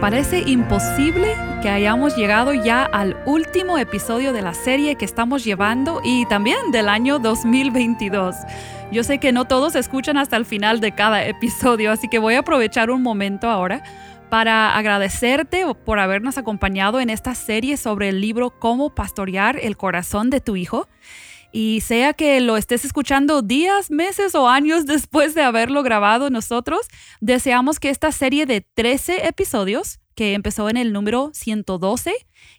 Parece imposible que hayamos llegado ya al último episodio de la serie que estamos llevando y también del año 2022. Yo sé que no todos escuchan hasta el final de cada episodio, así que voy a aprovechar un momento ahora para agradecerte por habernos acompañado en esta serie sobre el libro Cómo pastorear el corazón de tu hijo. Y sea que lo estés escuchando días, meses o años después de haberlo grabado nosotros, deseamos que esta serie de 13 episodios, que empezó en el número 112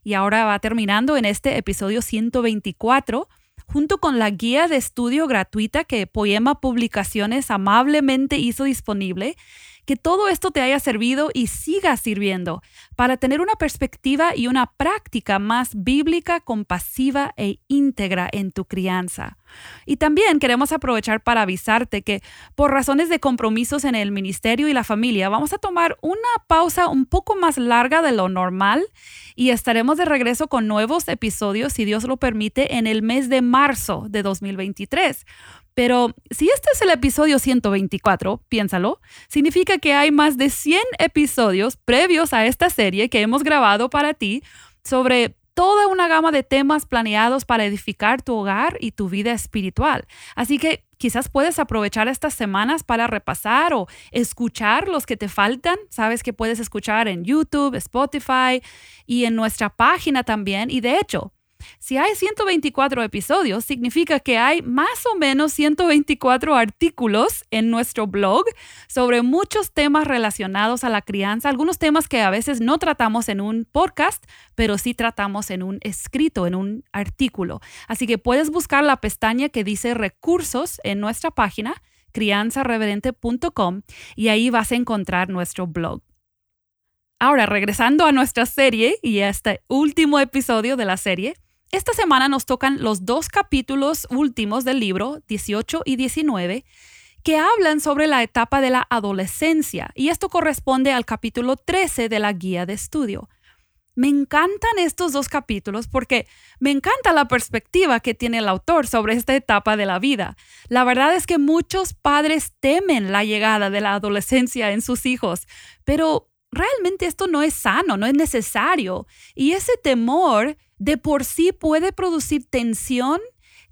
y ahora va terminando en este episodio 124, junto con la guía de estudio gratuita que Poema Publicaciones amablemente hizo disponible, que todo esto te haya servido y siga sirviendo para tener una perspectiva y una práctica más bíblica, compasiva e íntegra en tu crianza. Y también queremos aprovechar para avisarte que por razones de compromisos en el ministerio y la familia vamos a tomar una pausa un poco más larga de lo normal y estaremos de regreso con nuevos episodios, si Dios lo permite, en el mes de marzo de 2023. Pero si este es el episodio 124, piénsalo, significa que hay más de 100 episodios previos a esta serie que hemos grabado para ti sobre toda una gama de temas planeados para edificar tu hogar y tu vida espiritual. Así que quizás puedes aprovechar estas semanas para repasar o escuchar los que te faltan. Sabes que puedes escuchar en YouTube, Spotify y en nuestra página también. Y de hecho, si hay 124 episodios, significa que hay más o menos 124 artículos en nuestro blog sobre muchos temas relacionados a la crianza, algunos temas que a veces no tratamos en un podcast, pero sí tratamos en un escrito, en un artículo. Así que puedes buscar la pestaña que dice recursos en nuestra página crianzareverente.com y ahí vas a encontrar nuestro blog. Ahora, regresando a nuestra serie y a este último episodio de la serie, esta semana nos tocan los dos capítulos últimos del libro, 18 y 19, que hablan sobre la etapa de la adolescencia, y esto corresponde al capítulo 13 de la guía de estudio. Me encantan estos dos capítulos porque me encanta la perspectiva que tiene el autor sobre esta etapa de la vida. La verdad es que muchos padres temen la llegada de la adolescencia en sus hijos, pero realmente esto no es sano, no es necesario. Y ese temor de por sí puede producir tensión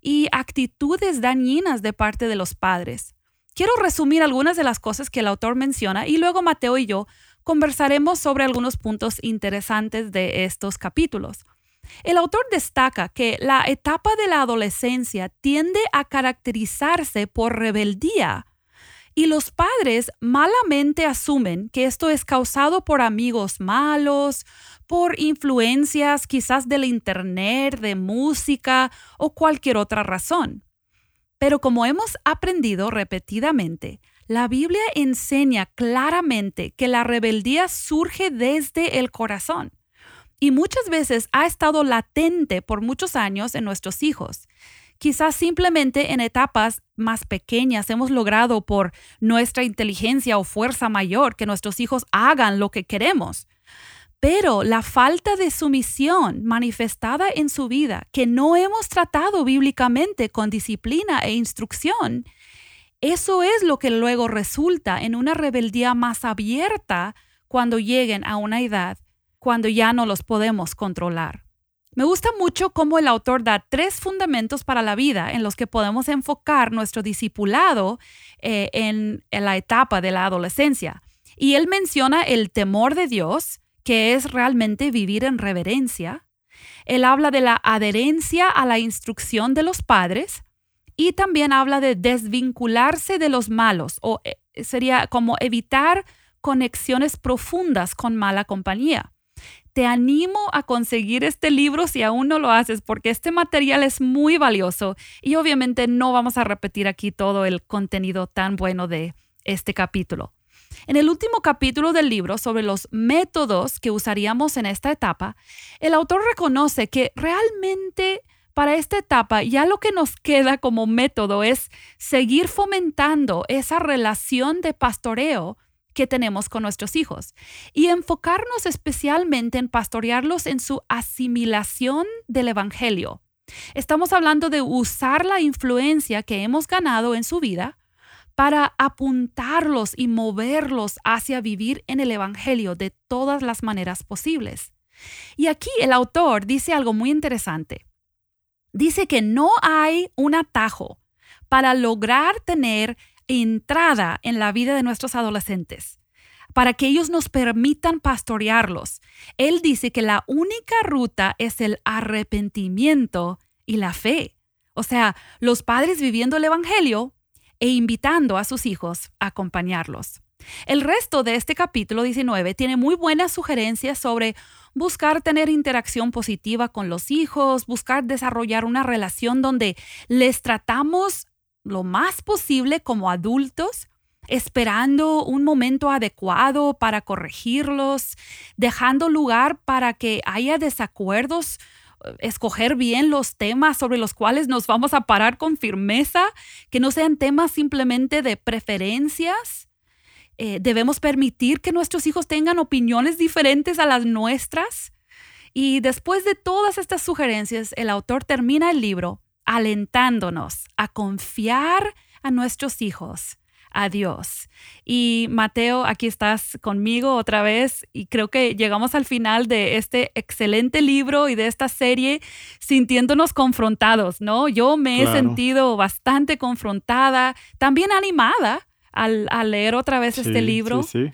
y actitudes dañinas de parte de los padres. Quiero resumir algunas de las cosas que el autor menciona y luego Mateo y yo conversaremos sobre algunos puntos interesantes de estos capítulos. El autor destaca que la etapa de la adolescencia tiende a caracterizarse por rebeldía y los padres malamente asumen que esto es causado por amigos malos, por influencias quizás del Internet, de música o cualquier otra razón. Pero como hemos aprendido repetidamente, la Biblia enseña claramente que la rebeldía surge desde el corazón y muchas veces ha estado latente por muchos años en nuestros hijos. Quizás simplemente en etapas más pequeñas hemos logrado por nuestra inteligencia o fuerza mayor que nuestros hijos hagan lo que queremos. Pero la falta de sumisión manifestada en su vida, que no hemos tratado bíblicamente con disciplina e instrucción, eso es lo que luego resulta en una rebeldía más abierta cuando lleguen a una edad cuando ya no los podemos controlar. Me gusta mucho cómo el autor da tres fundamentos para la vida en los que podemos enfocar nuestro discipulado eh, en la etapa de la adolescencia. Y él menciona el temor de Dios, que es realmente vivir en reverencia. Él habla de la adherencia a la instrucción de los padres y también habla de desvincularse de los malos o eh, sería como evitar conexiones profundas con mala compañía. Te animo a conseguir este libro si aún no lo haces porque este material es muy valioso y obviamente no vamos a repetir aquí todo el contenido tan bueno de este capítulo. En el último capítulo del libro sobre los métodos que usaríamos en esta etapa, el autor reconoce que realmente para esta etapa ya lo que nos queda como método es seguir fomentando esa relación de pastoreo que tenemos con nuestros hijos y enfocarnos especialmente en pastorearlos en su asimilación del Evangelio. Estamos hablando de usar la influencia que hemos ganado en su vida para apuntarlos y moverlos hacia vivir en el Evangelio de todas las maneras posibles. Y aquí el autor dice algo muy interesante. Dice que no hay un atajo para lograr tener entrada en la vida de nuestros adolescentes, para que ellos nos permitan pastorearlos. Él dice que la única ruta es el arrepentimiento y la fe. O sea, los padres viviendo el Evangelio e invitando a sus hijos a acompañarlos. El resto de este capítulo 19 tiene muy buenas sugerencias sobre buscar tener interacción positiva con los hijos, buscar desarrollar una relación donde les tratamos lo más posible como adultos, esperando un momento adecuado para corregirlos, dejando lugar para que haya desacuerdos escoger bien los temas sobre los cuales nos vamos a parar con firmeza, que no sean temas simplemente de preferencias. Eh, debemos permitir que nuestros hijos tengan opiniones diferentes a las nuestras. Y después de todas estas sugerencias, el autor termina el libro alentándonos a confiar a nuestros hijos Adiós. Y Mateo, aquí estás conmigo otra vez y creo que llegamos al final de este excelente libro y de esta serie sintiéndonos confrontados, ¿no? Yo me he sentido bastante confrontada, también animada al, leer otra vez este libro. Sí, sí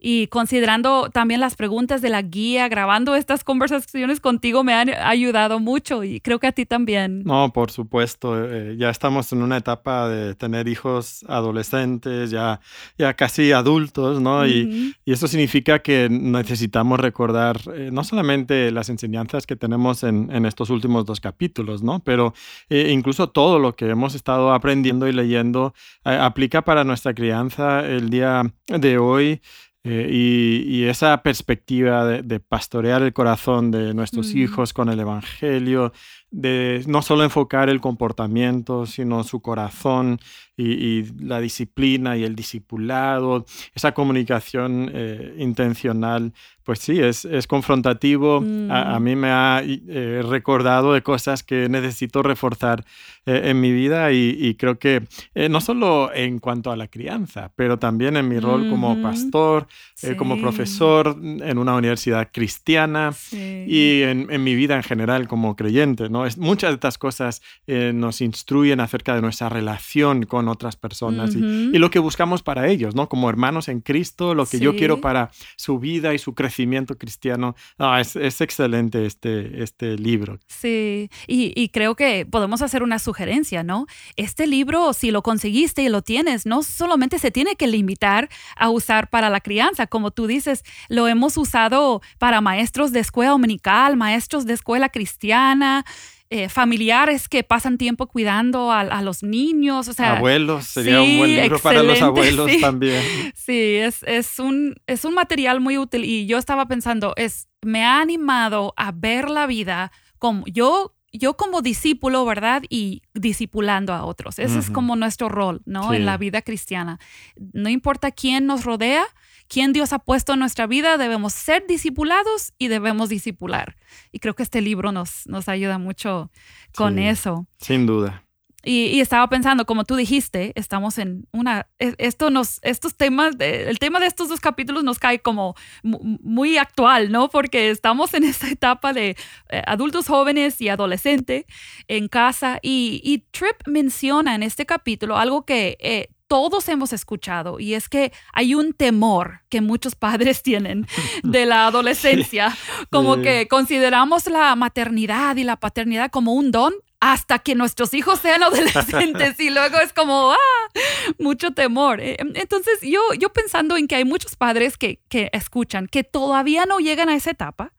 y considerando también las preguntas de la guía, grabando estas conversaciones contigo me han ayudado mucho y creo que a ti también. No, por supuesto, eh, ya estamos en una etapa de tener hijos adolescentes, ya, ya casi adultos, ¿no? y, y, eso significa que necesitamos recordar eh, no solamente las enseñanzas que tenemos en, en estos últimos dos capítulos, ¿no? Pero eh, incluso todo lo que hemos estado aprendiendo y leyendo aplica para nuestra crianza el día de hoy. Eh, y, esa perspectiva de, pastorear el corazón de nuestros mm. hijos con el Evangelio, de no solo enfocar el comportamiento, sino su corazón y, la disciplina y el discipulado, esa comunicación eh, intencional, pues sí, es, es confrontativo. A, mm. mí me ha eh, recordado de cosas que necesito reforzar eh, en mi vida y, creo que no solo en cuanto a la crianza, pero también en mi rol como pastor, como profesor en una universidad cristiana y en, en, mi vida en general como creyente. ¿no? Es, muchas de estas cosas nos instruyen acerca de nuestra relación con otras personas y, lo que buscamos para ellos, ¿no? Como hermanos en Cristo, lo que yo quiero para su vida y su crecimiento cristiano. es, es, excelente este, este libro. Sí, y, y, creo que podemos hacer una sugerencia, ¿no? Este libro, si lo conseguiste y lo tienes, no solamente se tiene que limitar a usar para la crianza, como tú dices, lo hemos usado para maestros de escuela dominical, maestros de escuela cristiana. Eh, familiares que pasan tiempo cuidando a, los niños. O sea, abuelos, sería un buen libro para los abuelos también. Sí, es, es, un, es un material muy útil y yo estaba pensando, es, me ha animado a ver la vida como yo yo como discípulo, ¿verdad? Y discipulando a otros. Ese es como nuestro rol, ¿no? En la vida cristiana. No importa quién nos rodea, quién Dios ha puesto en nuestra vida, debemos ser discipulados y debemos discipular. Y creo que este libro nos, nos ayuda mucho con eso. Sin duda. Y, estaba pensando, como tú dijiste, estamos en una, e, esto nos, estos temas, el tema de estos dos capítulos nos cae como muy actual, ¿no? Porque estamos en esta etapa de eh, adultos jóvenes y adolescentes en casa y, y, Tripp menciona en este capítulo algo que eh, todos hemos escuchado y es que hay un temor que muchos padres tienen de la adolescencia, como que consideramos la maternidad y la paternidad como un don hasta que nuestros hijos sean adolescentes y luego es como, ah, mucho temor. Eh, entonces yo, yo pensando en que hay muchos padres que, que escuchan, que todavía no llegan a esa etapa,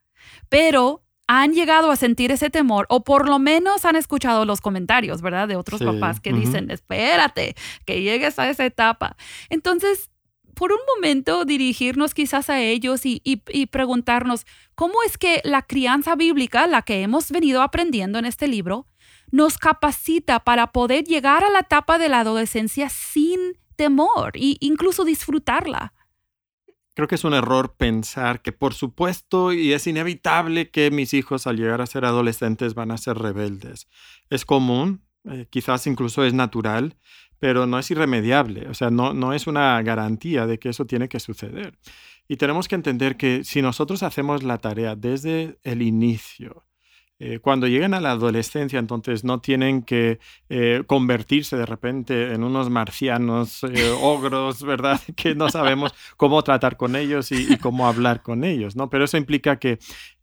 pero han llegado a sentir ese temor o por lo menos han escuchado los comentarios, ¿verdad? De otros papás que dicen, espérate, que llegues a esa etapa. Entonces, por un momento dirigirnos quizás a ellos y, y, preguntarnos cómo es que la crianza bíblica, la que hemos venido aprendiendo en este libro, nos capacita para poder llegar a la etapa de la adolescencia sin temor e incluso disfrutarla. Creo que es un error pensar que por supuesto y es inevitable que mis hijos al llegar a ser adolescentes van a ser rebeldes. Es común, eh, quizás incluso es natural, pero no es irremediable, o sea, no, no es una garantía de que eso tiene que suceder. Y tenemos que entender que si nosotros hacemos la tarea desde el inicio, eh, cuando llegan a la adolescencia, entonces no tienen que eh, convertirse de repente en unos marcianos eh, ogros, ¿verdad? Que no sabemos cómo tratar con ellos y, y, cómo hablar con ellos, ¿no? Pero eso implica que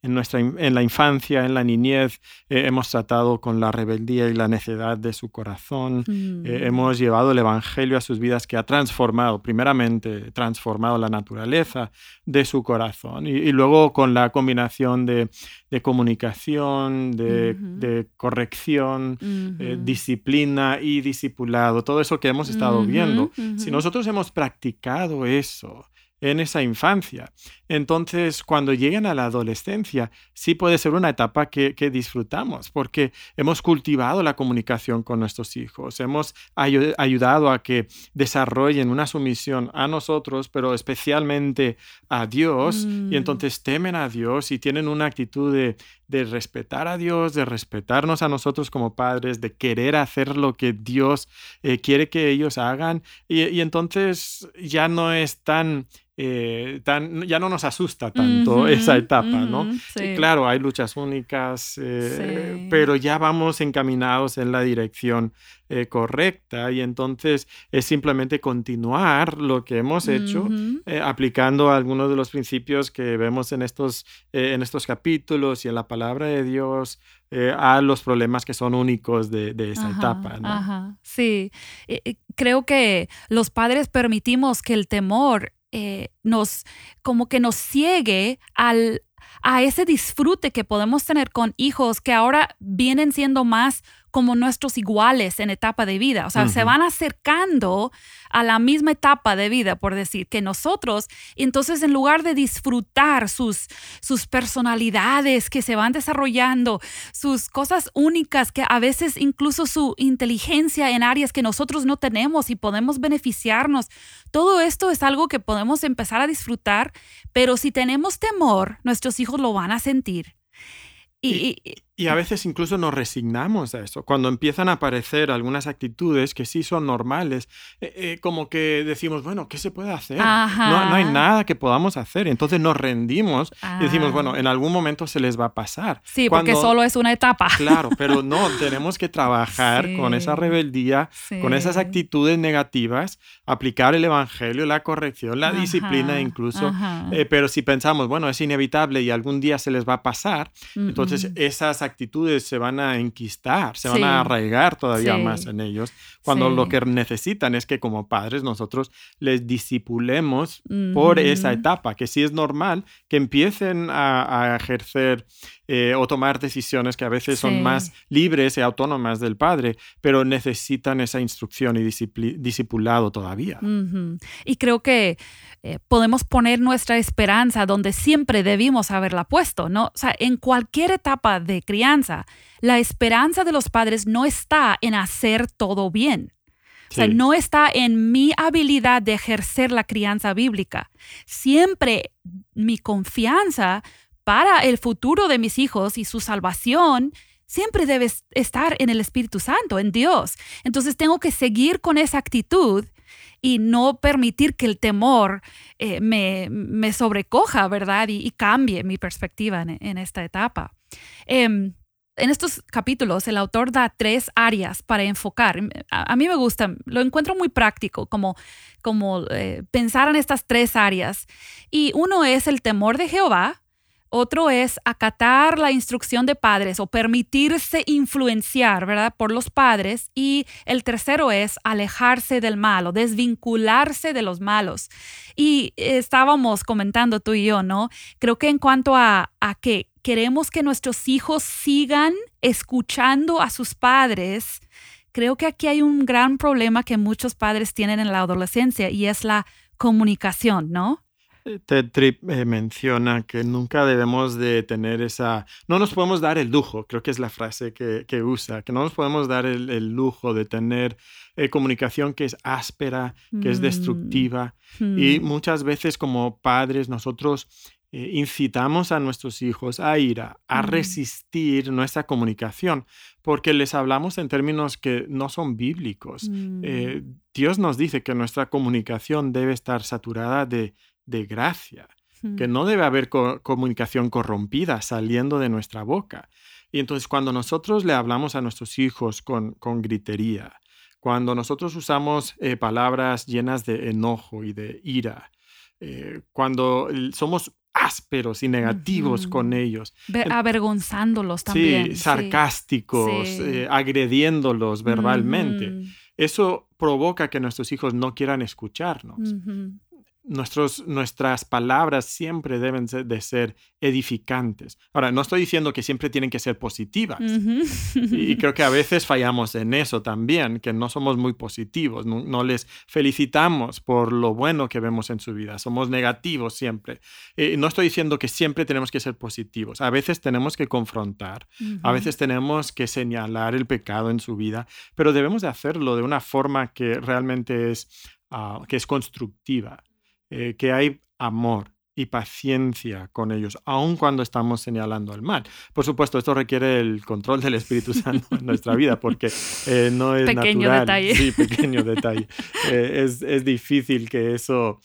en, nuestra, en la infancia, en la niñez, eh, hemos tratado con la rebeldía y la necedad de su corazón. Eh, mm. hemos llevado el Evangelio a sus vidas que ha transformado, primeramente, transformado la naturaleza de su corazón. Y, luego con la combinación de, de comunicación, de, de corrección, eh, disciplina y discipulado, todo eso que hemos estado viendo. Si nosotros hemos practicado eso, en esa infancia. Entonces, cuando lleguen a la adolescencia, sí puede ser una etapa que, disfrutamos, porque hemos cultivado la comunicación con nuestros hijos, hemos ayudado a que desarrollen una sumisión a nosotros, pero especialmente a Dios, y mm. entonces temen a Dios y tienen una actitud de, respetar a Dios, de respetarnos a nosotros como padres, de querer hacer lo que Dios eh, quiere que ellos hagan, y entonces ya no es tan eh, ya no nos asusta tanto esa etapa, ¿no? Claro, hay luchas únicas, eh, pero ya vamos encaminados en la dirección eh, correcta y entonces es simplemente continuar lo que hemos hecho aplicando algunos de los principios que vemos en estos, en estos capítulos y en la palabra de Dios. a los problemas que son únicos de, esa etapa. ¿no? Sí, creo que los padres permitimos que el temor eh, nos, como que nos ciegue al, a ese disfrute que podemos tener con hijos que ahora vienen siendo más como nuestros iguales en etapa de vida. O sea, se van acercando a la misma etapa de vida, por decir, que nosotros. Entonces, en lugar de disfrutar sus, sus personalidades que se van desarrollando, sus cosas únicas, que a veces incluso su inteligencia en áreas que nosotros no tenemos y podemos beneficiarnos, todo esto es algo que podemos empezar a disfrutar, pero si tenemos temor, nuestros hijos lo van a sentir. y, y a veces incluso nos resignamos a eso. Cuando empiezan a aparecer algunas actitudes que sí son normales, eh, eh, como que decimos, bueno, ¿qué se puede hacer? No, hay nada que podamos hacer. Entonces nos rendimos y decimos, bueno, ah. en algún momento se les va a pasar. Sí, porque solo es una etapa. Claro, pero no, tenemos que trabajar con esa rebeldía, con esas actitudes negativas, aplicar el Evangelio, la corrección, la disciplina incluso. Eh, pero si pensamos, bueno, es inevitable y algún día se les va a pasar, entonces esas actitudes se van a enquistar, se van a arraigar todavía más en ellos, cuando lo que necesitan es que como padres nosotros les disipulemos por esa etapa, que sí es normal que empiecen a, ejercer eh, o tomar decisiones que a veces son más libres y autónomas del padre, pero necesitan esa instrucción y discipulado todavía. Y creo que eh, podemos poner nuestra esperanza donde siempre debimos haberla puesto, ¿no? O sea, en cualquier etapa de crianza, la esperanza de los padres no está en hacer todo bien. O sea, no está en mi habilidad de ejercer la crianza bíblica. Siempre mi confianza para el futuro de mis hijos y su salvación siempre debe estar en el Espíritu Santo, en Dios. Entonces tengo que seguir con esa actitud y no permitir que el temor eh, me, sobrecoja, ¿verdad? Y, cambie mi perspectiva en, esta etapa. Em, en estos capítulos el autor da tres áreas para enfocar. A, mí me gusta, lo encuentro muy práctico, como, como eh, pensar en estas tres áreas. Y uno es el temor de Jehová, otro es acatar la instrucción de padres o permitirse influenciar, ¿verdad? Por los padres. Y el tercero es alejarse del malo, desvincularse de los malos. Y estábamos comentando tú y yo, ¿no? Creo que en cuanto a, a que queremos que nuestros hijos sigan escuchando a sus padres, creo que aquí hay un gran problema que muchos padres tienen en la adolescencia y es la comunicación, ¿no? Ted Tripp eh, menciona que nunca debemos de tener esa, no nos podemos dar el lujo, creo que es la frase que, usa, que no nos podemos dar el, lujo de tener eh, comunicación que es áspera, que es mm. destructiva. Y mm. muchas veces como padres nosotros eh, incitamos a nuestros hijos a ir a, mm. resistir nuestra comunicación, porque les hablamos en términos que no son bíblicos. Dios nos dice que nuestra comunicación debe estar saturada de de gracia, que no debe haber comunicación corrompida saliendo de nuestra boca. Y entonces cuando nosotros le hablamos a nuestros hijos con, con gritería, cuando nosotros usamos eh, palabras llenas de enojo y de ira, eh, cuando somos ásperos y negativos con ellos. avergonzándolos también. Sí, sarcásticos, eh, agrediéndolos verbalmente. Eso provoca que nuestros hijos no quieran escucharnos nuestros, nuestras palabras siempre deben de ser edificantes. Ahora, no estoy diciendo que siempre tienen que ser positivas. y, creo que a veces fallamos en eso también, que no somos muy positivos, no, les felicitamos por lo bueno que vemos en su vida, somos negativos siempre. Eh, no estoy diciendo que siempre tenemos que ser positivos, a veces tenemos que confrontar, a veces tenemos que señalar el pecado en su vida, pero debemos de hacerlo de una forma que realmente es, ah, que es constructiva. Eh, que hay amor y paciencia con ellos, aun cuando estamos señalando el mal. Por supuesto, esto requiere el control del Espíritu Santo en nuestra vida, porque eh, no es pequeño natural. Detalle. Sí, pequeño detalle. Eh, es, es, difícil que eso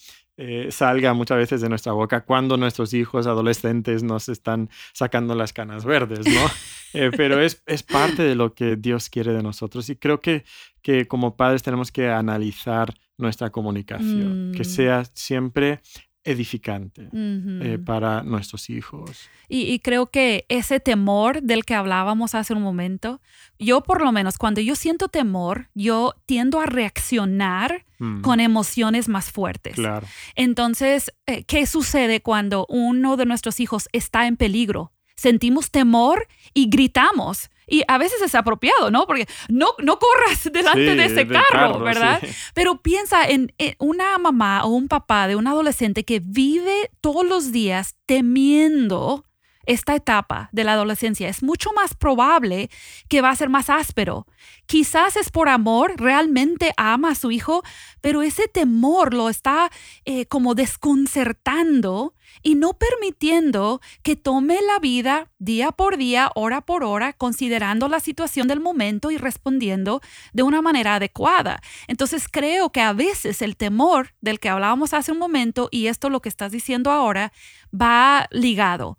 salga muchas veces de nuestra boca cuando nuestros hijos adolescentes nos están sacando las canas verdes, ¿no? pero es, es parte de lo que Dios quiere de nosotros y creo que, que como padres tenemos que analizar nuestra comunicación, que mm. sea siempre edificante eh, para nuestros hijos. Y, creo que ese temor del que hablábamos hace un momento, yo por lo menos cuando yo siento temor, yo tiendo a reaccionar mm. con emociones más fuertes. Claro. Entonces, eh, ¿qué sucede cuando uno de nuestros hijos está en peligro? Sentimos temor y gritamos y a veces es apropiado, ¿no? Porque no, no corras delante de ese carro, ¿verdad? Pero piensa en, una mamá o un papá de un adolescente que vive todos los días temiendo esta etapa de la adolescencia, es mucho más probable que va a ser más áspero. Quizás es por amor, realmente ama a su hijo, pero ese temor lo está eh, como desconcertando y no permitiendo que tome la vida día por día, hora por hora, considerando la situación del momento y respondiendo de una manera adecuada. Entonces creo que a veces el temor del que hablábamos hace un momento y esto lo que estás diciendo ahora va ligado.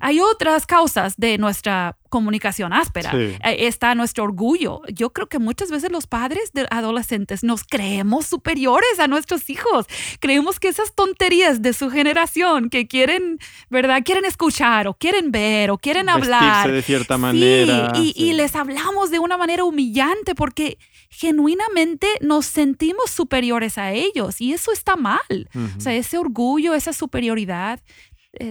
Hay otras causas de nuestra comunicación áspera. Eh, está nuestro orgullo. Yo creo que muchas veces los padres de adolescentes nos creemos superiores a nuestros hijos. Creemos que esas tonterías de su generación que quieren, ¿verdad? Quieren escuchar o quieren ver o quieren hablar. de cierta manera. y, les hablamos de una manera humillante porque genuinamente nos sentimos superiores a ellos y eso está mal. O sea, ese orgullo, esa superioridad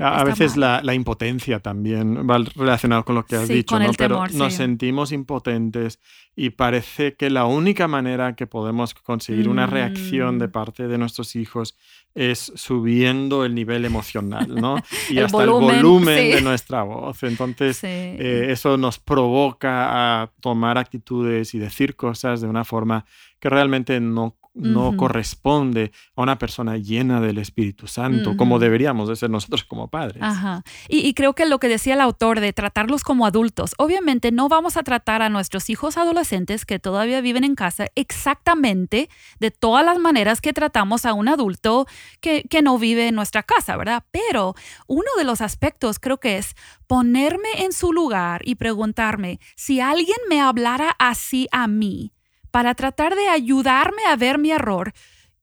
a, veces la, impotencia también va relacionado con lo que has dicho, ¿no? Pero nos sentimos impotentes y parece que la única manera que podemos conseguir una reacción de mm. parte de nuestros hijos es subiendo el nivel emocional, ¿no? Y hasta el volumen de nuestra voz. Entonces, eh, eso nos provoca a tomar actitudes y decir cosas de una forma que realmente no no corresponde a una persona llena del Espíritu Santo, como deberíamos de ser nosotros como padres. Ajá. Y, creo que lo que decía el autor de tratarlos como adultos, obviamente no vamos a tratar a nuestros hijos adolescentes que todavía viven en casa exactamente de todas las maneras que tratamos a un adulto que, que no vive en nuestra casa, ¿verdad? Pero uno de los aspectos creo que es ponerme en su lugar y preguntarme si alguien me hablara así a mí para tratar de ayudarme a ver mi error,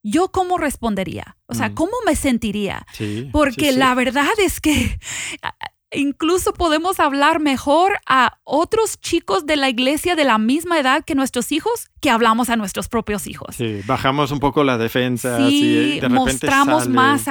¿yo cómo respondería? O sea, mm. ¿cómo me sentiría? Porque la verdad es que incluso podemos hablar mejor a otros chicos de la iglesia de la misma edad que nuestros hijos que hablamos a nuestros propios hijos. Sí, bajamos un poco la defensa. Sí, mostramos más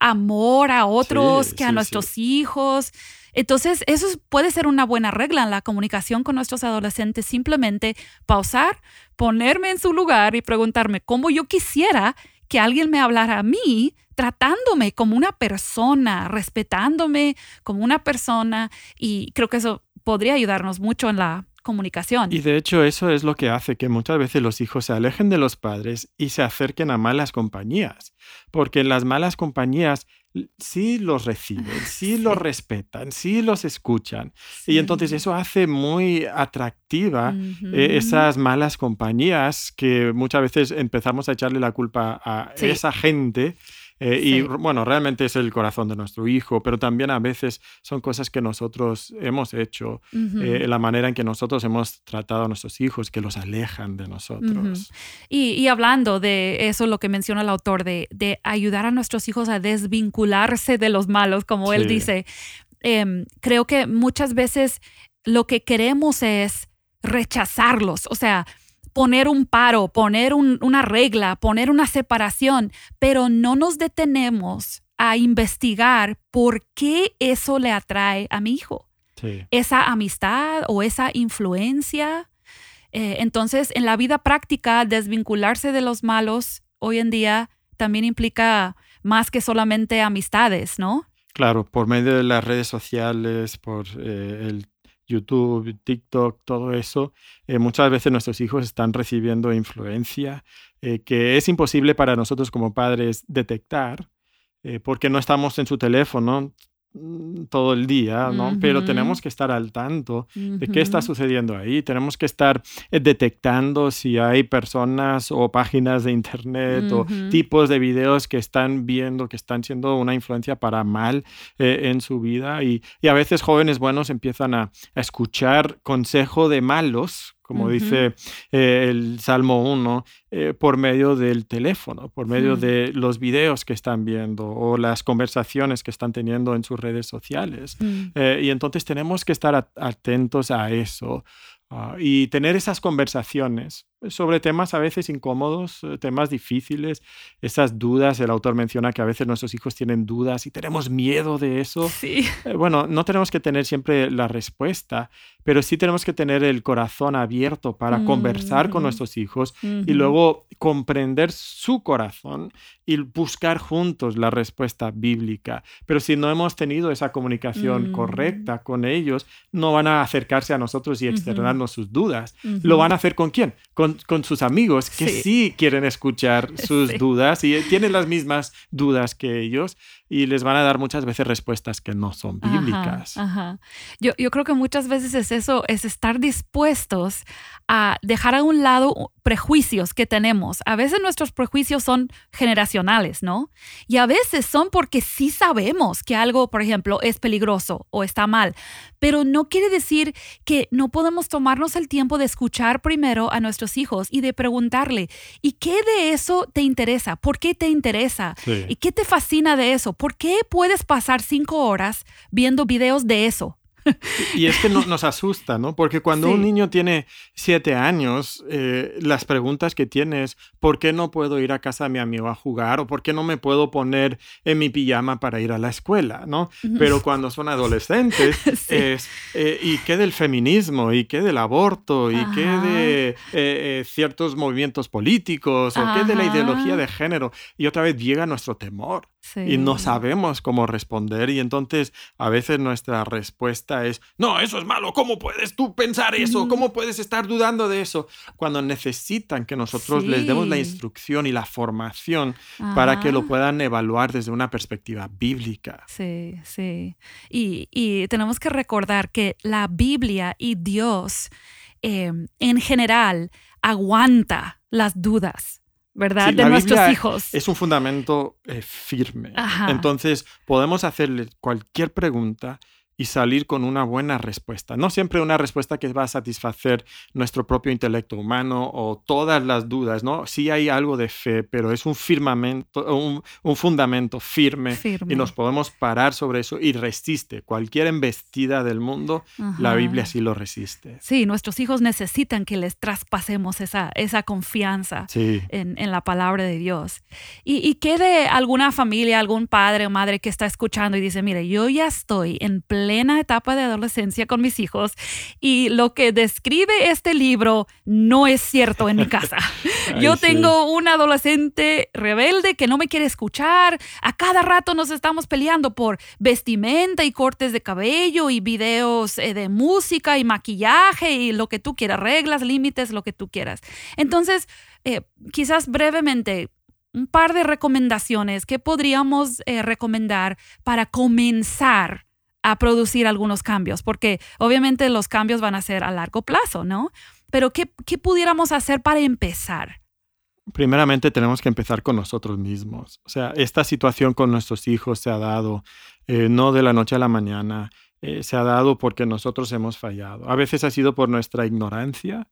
amor a otros que a nuestros hijos. Entonces, eso puede ser una buena regla en la comunicación con nuestros adolescentes. Simplemente pausar, ponerme en su lugar y preguntarme cómo yo quisiera que alguien me hablara a mí tratándome como una persona, respetándome como una persona y creo que eso podría ayudarnos mucho en la comunicación. Y de hecho eso es lo que hace que muchas veces los hijos se alejen de los padres y se acerquen a malas compañías, porque en las malas compañías sí los reciben, sí, los respetan, sí los escuchan. Y entonces eso hace muy atractiva eh, esas malas compañías que muchas veces empezamos a echarle la culpa a esa gente eh, y bueno, realmente es el corazón de nuestro hijo, pero también a veces son cosas que nosotros hemos hecho, eh, la manera en que nosotros hemos tratado a nuestros hijos, que los alejan de nosotros. y, hablando de eso, lo que menciona el autor, de, ayudar a nuestros hijos a desvincularse de los malos, como él dice, em, creo que muchas veces lo que queremos es rechazarlos, o sea, poner un paro, poner una regla, poner una separación, pero no nos detenemos a investigar por qué eso le atrae a mi hijo. Esa amistad o esa influencia. Eh, entonces, en la vida práctica, desvincularse de los malos hoy en día también implica más que solamente amistades, ¿no? Claro, por medio de las redes sociales, por eh, el YouTube, TikTok, todo eso, eh, muchas veces nuestros hijos están recibiendo influencia eh, que es imposible para nosotros como padres detectar eh, porque no estamos en su teléfono todo el día, ¿no? Pero tenemos que estar al tanto de qué está sucediendo ahí. Tenemos que estar eh, detectando si hay personas o páginas de internet o tipos de videos que están viendo, que están siendo una influencia para mal eh, en su vida. Y, a veces jóvenes buenos empiezan a, a escuchar consejo de malos como dice eh, el Salmo 1, eh, por medio del teléfono, por medio de los videos que están viendo o las conversaciones que están teniendo en sus redes sociales. Mm. Eh, y entonces tenemos que estar atentos a eso ah, y tener esas conversaciones sobre temas a veces incómodos, eh, temas difíciles, esas dudas. El autor menciona que a veces nuestros hijos tienen dudas y tenemos miedo de eso. Sí. Eh, bueno, no tenemos que tener siempre la respuesta, pero sí tenemos que tener el corazón abierto para conversar con nuestros hijos y luego comprender su corazón y buscar juntos la respuesta bíblica. Pero si no hemos tenido esa comunicación mm. correcta con ellos, no van a acercarse a nosotros y externarnos sus dudas. ¿Lo van a hacer con quién? Con con, sus amigos que sí, quieren escuchar sus dudas y tienen las mismas dudas que ellos y les van a dar muchas veces respuestas que no son bíblicas. Yo, yo creo que muchas veces es eso, es estar dispuestos a dejar a un lado prejuicios que tenemos. A veces nuestros prejuicios son generacionales, ¿no? Y a veces son porque sí sabemos que algo, por ejemplo, es peligroso o está mal, pero no quiere decir que no podemos tomarnos el tiempo de escuchar primero a nuestros hijos y de preguntarle, ¿y qué de eso te interesa? ¿Por qué te interesa? ¿Y qué te fascina de eso? ¿Por qué puedes pasar cinco horas viendo videos de eso? Y es que nos asusta, ¿no? Porque cuando un niño tiene siete años, eh, las preguntas que tienes, ¿por qué no puedo ir a casa de mi amigo a jugar? ¿O por qué no me puedo poner en mi pijama para ir a la escuela? ¿no? Pero cuando son adolescentes, es, eh, ¿y qué del feminismo? ¿Y qué del aborto? ¿Y qué de eh, ciertos movimientos políticos? ¿O qué de la ideología de género? Y otra vez llega nuestro temor. Y no sabemos cómo responder y entonces a veces nuestra respuesta es, no, eso es malo, ¿cómo puedes tú pensar eso? ¿Cómo puedes estar dudando de eso? Cuando necesitan que nosotros les demos la instrucción y la formación para que lo puedan evaluar desde una perspectiva bíblica. Sí, sí. Y, tenemos que recordar que la Biblia y Dios em, en general aguanta las dudas ¿verdad? de nuestros hijos. Es un fundamento eh, firme. Entonces, podemos hacerle cualquier pregunta y salir con una buena respuesta. No siempre una respuesta que va a satisfacer nuestro propio intelecto humano o todas las dudas, ¿no? Sí hay algo de fe, pero es un firmamento, un, un fundamento firme, y nos podemos parar sobre eso y resiste. Cualquier embestida del mundo, la Biblia sí lo resiste. Sí, nuestros hijos necesitan que les traspasemos esa, esa confianza en, en, la palabra de Dios. Y, y quede alguna familia, algún padre o madre que está escuchando y dice, mire, yo ya estoy en pleno plena etapa de adolescencia con mis hijos y lo que describe este libro no es cierto en mi casa. Yo tengo un adolescente rebelde que no me quiere escuchar. A cada rato nos estamos peleando por vestimenta y cortes de cabello y videos eh, de música y maquillaje y lo que tú quieras, reglas, límites, lo que tú quieras. Entonces, eh, quizás brevemente, un par de recomendaciones que podríamos eh, recomendar para comenzar a producir algunos cambios, porque obviamente los cambios van a ser a largo plazo, ¿no? Pero ¿qué, pudiéramos hacer para empezar? Primeramente tenemos que empezar con nosotros mismos. O sea, esta situación con nuestros hijos se ha dado eh, no de la noche a la mañana, eh, se ha dado porque nosotros hemos fallado. A veces ha sido por nuestra ignorancia,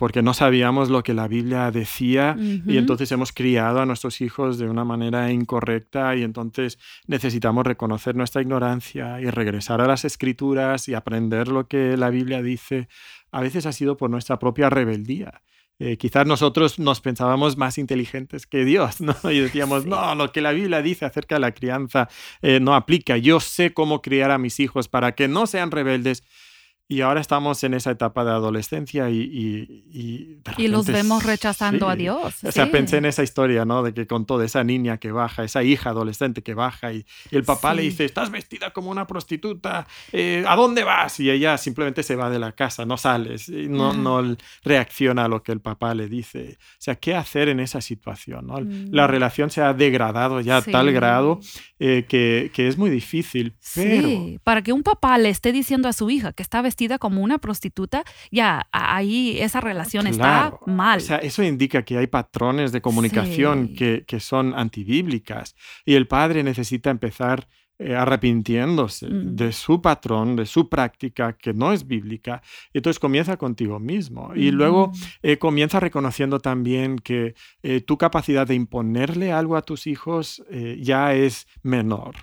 porque no sabíamos lo que la Biblia decía y entonces hemos criado a nuestros hijos de una manera incorrecta y entonces necesitamos reconocer nuestra ignorancia y regresar a las escrituras y aprender lo que la Biblia dice. A veces ha sido por nuestra propia rebeldía. Eh, quizás nosotros nos pensábamos más inteligentes que Dios, ¿no? Y decíamos, no, lo que la Biblia dice acerca de la crianza eh, no aplica. Yo sé cómo criar a mis hijos para que no sean rebeldes. Y ahora estamos en esa etapa de adolescencia y... Y, y, los vemos rechazando a Dios. O sea, pensé en esa historia, ¿no? De que con toda esa niña que baja, esa hija adolescente que baja y, el papá le dice, estás vestida como una prostituta, eh, ¿a dónde vas? Y ella simplemente se va de la casa, no sales, no, no reacciona a lo que el papá le dice. O sea, ¿qué hacer en esa situación? ¿no? La mm. relación se ha degradado ya a tal grado eh, que, que, es muy difícil. Pero... Sí, para que un papá le esté diciendo a su hija que está vestida como una prostituta, ya ahí esa relación está mal. O sea, eso indica que hay patrones de comunicación que, que, son antibíblicas y el padre necesita empezar eh, arrepintiéndose mm. de su patrón, de su práctica que no es bíblica. Entonces comienza contigo mismo. Y luego eh, comienza reconociendo también que eh, tu capacidad de imponerle algo a tus hijos ya es menor.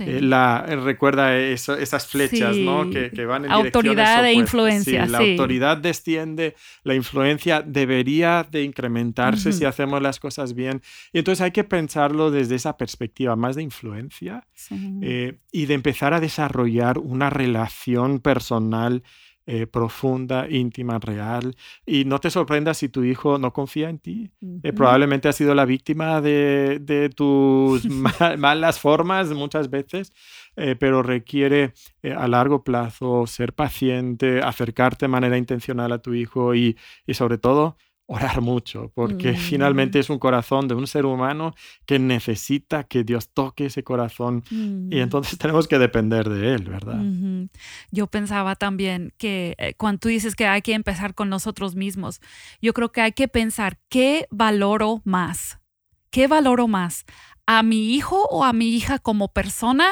Eh, la, eh, recuerda esas flechas ¿no? que, van en Autoridad e influencia. la autoridad desciende, la influencia debería de incrementarse si hacemos las cosas bien. Y entonces hay que pensarlo desde esa perspectiva, más de influencia eh, y de empezar a desarrollar una relación personal eh, profunda, íntima, real. Y no te sorprendas si tu hijo no confía en ti. Eh, probablemente ha sido la víctima de, tus malas formas muchas veces, eh, pero requiere a largo plazo ser paciente, acercarte de manera intencional a tu hijo y, y sobre todo orar mucho, porque finalmente mm. es un corazón de un ser humano que necesita que Dios toque ese corazón y mm. entonces tenemos que depender de Él, ¿verdad? Yo pensaba también que eh, cuando tú dices que hay que empezar con nosotros mismos, yo creo que hay que pensar qué valoro más, qué valoro más, a mi hijo o a mi hija como persona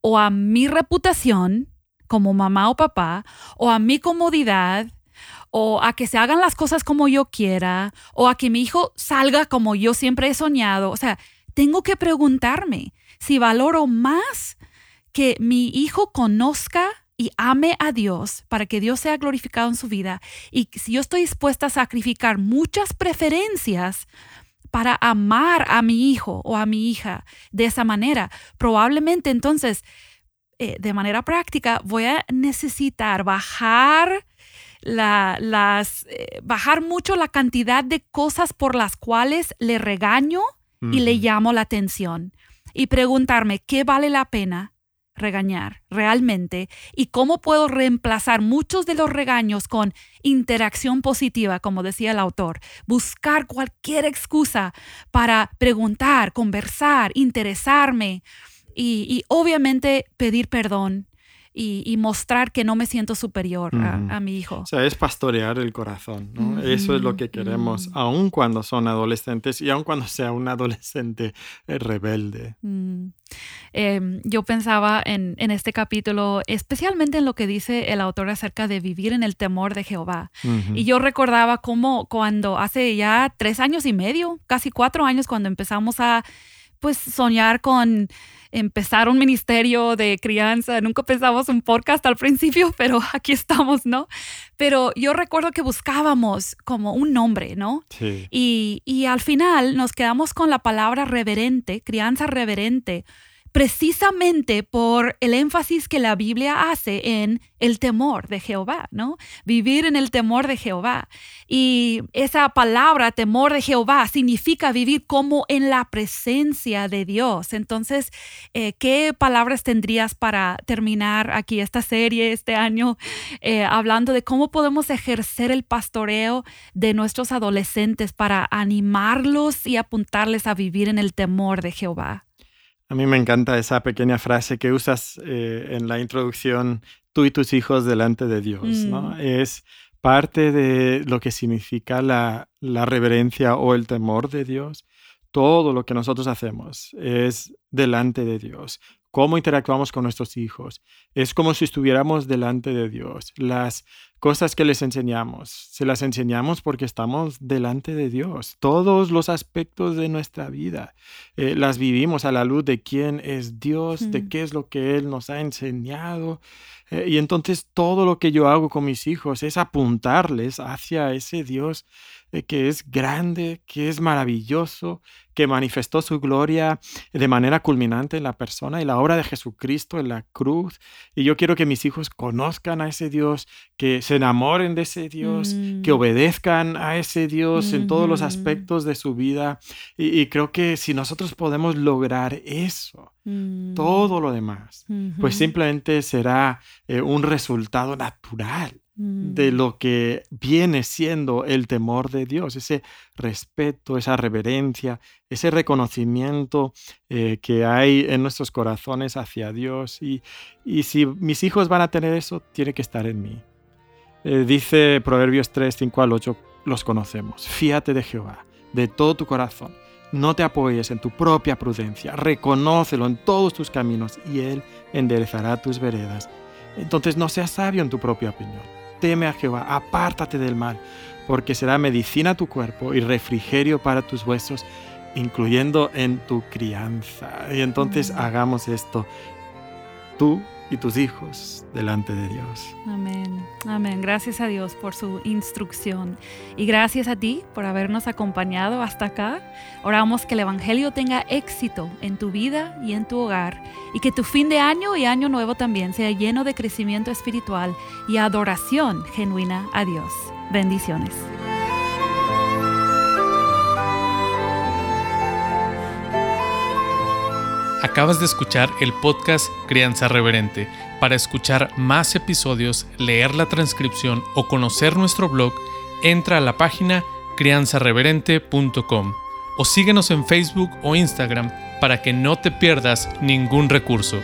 o a mi reputación como mamá o papá o a mi comodidad o a que se hagan las cosas como yo quiera, o a que mi hijo salga como yo siempre he soñado. O sea, tengo que preguntarme si valoro más que mi hijo conozca y ame a Dios para que Dios sea glorificado en su vida. Y si yo estoy dispuesta a sacrificar muchas preferencias para amar a mi hijo o a mi hija de esa manera, probablemente entonces eh, de manera práctica voy a necesitar bajar la, las, eh, bajar mucho la cantidad de cosas por las cuales le regaño y le llamo la atención. Y preguntarme qué vale la pena regañar realmente y cómo puedo reemplazar muchos de los regaños con interacción positiva, como decía el autor, buscar cualquier excusa para preguntar, conversar, interesarme y obviamente pedir perdón y, mostrar que no me siento superior a, mi hijo. O sea, es pastorear el corazón, ¿no? Eso es lo que queremos, mm. aun cuando son adolescentes y aun cuando sea un adolescente eh, rebelde. Mm. Em, yo pensaba en, en, este capítulo, especialmente en lo que dice el autor acerca de vivir en el temor de Jehová. Y yo recordaba cómo cuando hace ya tres años y medio, casi cuatro años, cuando empezamos a pues soñar con empezar un ministerio de crianza. Nunca pensamos un podcast al principio, pero aquí estamos, ¿no? Pero yo recuerdo que buscábamos como un nombre, ¿no? Sí. Y, y al final nos quedamos con la palabra reverente, crianza reverente, precisamente por el énfasis que la Biblia hace en el temor de Jehová, ¿no? Vivir en el temor de Jehová. Y esa palabra, temor de Jehová, significa vivir como en la presencia de Dios. Entonces, eh, ¿qué palabras tendrías para terminar aquí esta serie este año eh, hablando de cómo podemos ejercer el pastoreo de nuestros adolescentes para animarlos y apuntarles a vivir en el temor de Jehová? A mí me encanta esa pequeña frase que usas eh, en la introducción, tú y tus hijos delante de Dios, ¿no? Mm. Es parte de lo que significa la, la reverencia o el temor de Dios. Todo lo que nosotros hacemos es delante de Dios cómo interactuamos con nuestros hijos. Es como si estuviéramos delante de Dios. Las cosas que les enseñamos, se las enseñamos porque estamos delante de Dios. Todos los aspectos de nuestra vida eh, las vivimos a la luz de quién es Dios, de qué es lo que Él nos ha enseñado. Eh, y entonces todo lo que yo hago con mis hijos es apuntarles hacia ese Dios eh, que es grande, que es maravilloso, que manifestó su gloria de manera culminante en la persona y la obra de Jesucristo en la cruz. Y yo quiero que mis hijos conozcan a ese Dios, que se enamoren de ese Dios, que mm. obedezcan a ese Dios en todos los aspectos de su vida. Y, creo que si nosotros podemos lograr eso, mm. todo lo demás, pues simplemente será eh, un resultado natural de mm. lo que viene siendo el temor de Dios, ese respeto, esa reverencia, ese reconocimiento eh, que hay en nuestros corazones hacia Dios. Y, si mis hijos van a tener eso, tiene que estar en mí. Eh, dice Proverbios 3, 5 al 8, los conocemos. Fíate de Jehová, de todo tu corazón. No te apoyes en tu propia prudencia, reconócelo en todos tus caminos y Él enderezará tus veredas. Entonces no seas sabio en tu propia opinión teme a Jehová, apártate del mal, porque será medicina a tu cuerpo y refrigerio para tus huesos, incluyendo en tu crianza. Y entonces mm. hagamos esto, tú y tus hijos delante de Dios. Amén. Amén. Gracias a Dios por su instrucción y gracias a ti por habernos acompañado hasta acá. Oramos que el Evangelio tenga éxito en tu vida y en tu hogar y que tu fin de año y año nuevo también sea lleno de crecimiento espiritual y adoración genuina a Dios. Bendiciones. Acabas de escuchar el podcast Crianza Reverente. Para escuchar más episodios, leer la transcripción o conocer nuestro blog, entra a la página crianzareverente.com o síguenos en Facebook o Instagram para que no te pierdas ningún recurso.